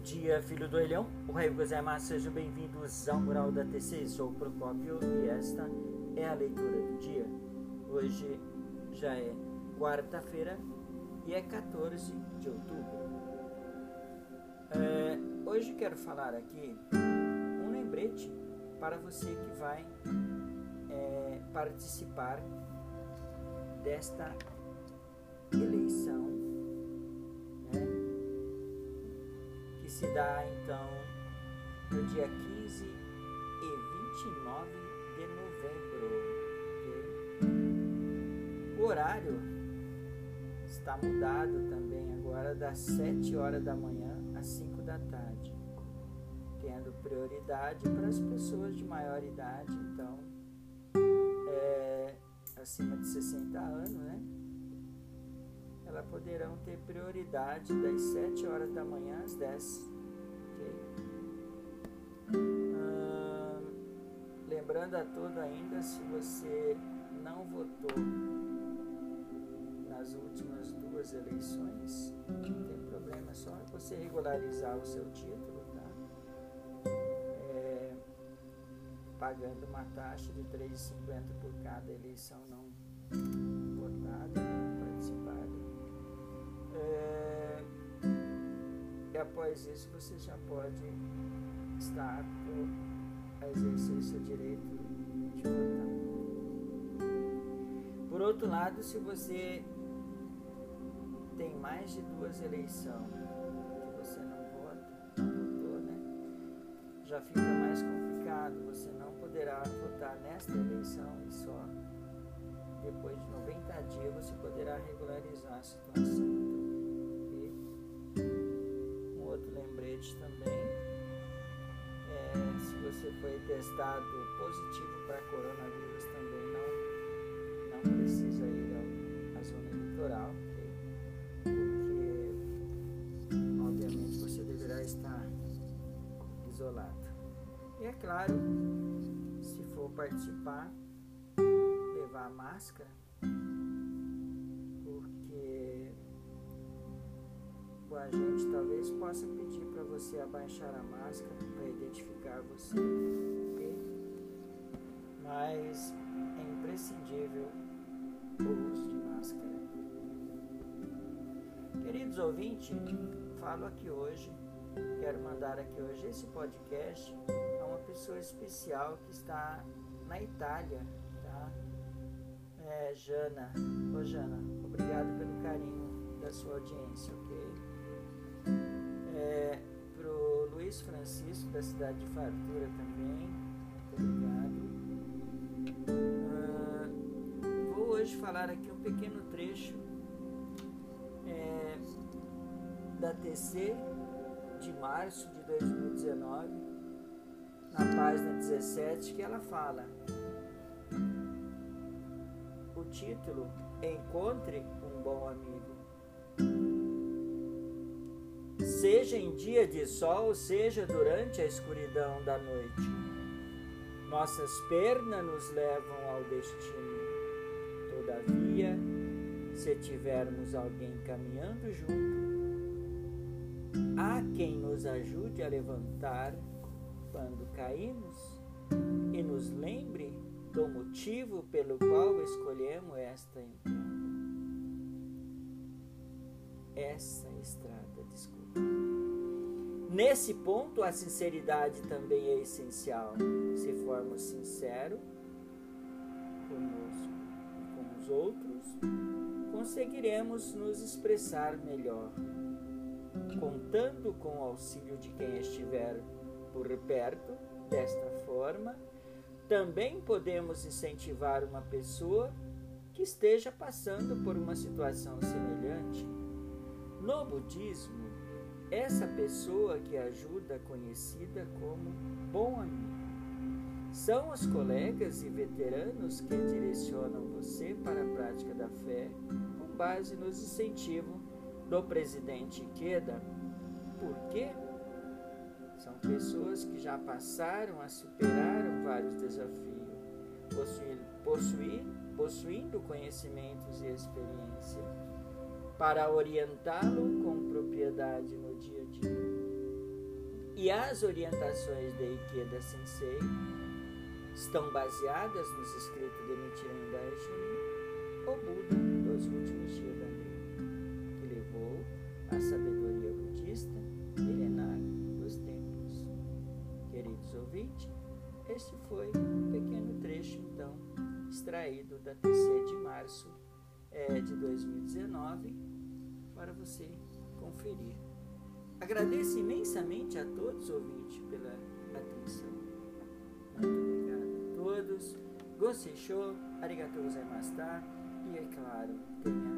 dia, filho do Elhão. O Rei Gozaimasu, sejam bem-vindos ao Mural da TC. Sou o Procópio e esta é a leitura do dia. Hoje já é quarta-feira e é 14 de outubro. É, hoje quero falar aqui um lembrete para você que vai é, participar desta se dá então no dia 15 e 29 de novembro. O horário está mudado também agora das 7 horas da manhã às 5 da tarde, tendo prioridade para as pessoas de maior idade, então é, acima de 60 anos, né? Elas poderão ter prioridade das 7 horas da manhã às 10. Okay? lembrando a todos ainda, se você não votou nas últimas duas eleições, não tem problema, é só você regularizar o seu título, tá? É, pagando uma taxa de R$ 3,50 por cada eleição não após isso você já pode estar apto a exercer seu direito de votar. Por outro lado, se você tem mais de duas eleições que você não vota, votou, né? Já fica mais complicado. Você não poderá votar nesta eleição e só depois de 90 dias você poderá regularizar a situação. Também. É, se você foi testado positivo para coronavírus, também não, não precisa ir à zona eleitoral, porque obviamente você deverá estar isolado. E é claro, se for participar, levar máscara o agente talvez possa pedir para você abaixar a máscara para identificar você, mas é imprescindível o uso de máscara. Queridos ouvintes, falo aqui hoje, quero mandar aqui hoje esse podcast a uma pessoa especial que está na Itália, tá? É, Jana. Ô Jana, obrigado pelo carinho da sua audiência, ok? Luiz Francisco, da cidade de Fartura também. Obrigado. Ah, vou hoje falar aqui um pequeno trecho é, da TC de março de 2019, na página 17, que ela fala. O título Encontre um bom amigo seja em dia de sol, seja durante a escuridão da noite. Nossas pernas nos levam ao destino. Todavia, se tivermos alguém caminhando junto, há quem nos ajude a levantar quando caímos e nos lembre do motivo pelo qual escolhemos esta entrada. Essa estrada, desculpa. Nesse ponto, a sinceridade também é essencial. Se formos sinceros conosco e com os outros, conseguiremos nos expressar melhor. Contando com o auxílio de quem estiver por perto, desta forma, também podemos incentivar uma pessoa que esteja passando por uma situação semelhante. No budismo, essa pessoa que ajuda conhecida como bom amigo. São os colegas e veteranos que direcionam você para a prática da fé com base nos incentivos do presidente Ikeda. Por quê? São pessoas que já passaram a superaram vários desafios, possuindo, possuindo conhecimentos e experiência para orientá-lo no dia a dia. E as orientações de Ikeda Sensei estão baseadas nos escritos de Nichiren Daishonin, o Buda dos últimos dias da vida, que levou a sabedoria budista milenar dos tempos. Queridos ouvintes, este foi um pequeno trecho, então, extraído da TC de março é, de 2019, para você conferir. Agradeço imensamente a todos, ouvintes, pela atenção. Muito obrigado a todos. Gostei, show, arigatou gozaimashita. E é claro, tenha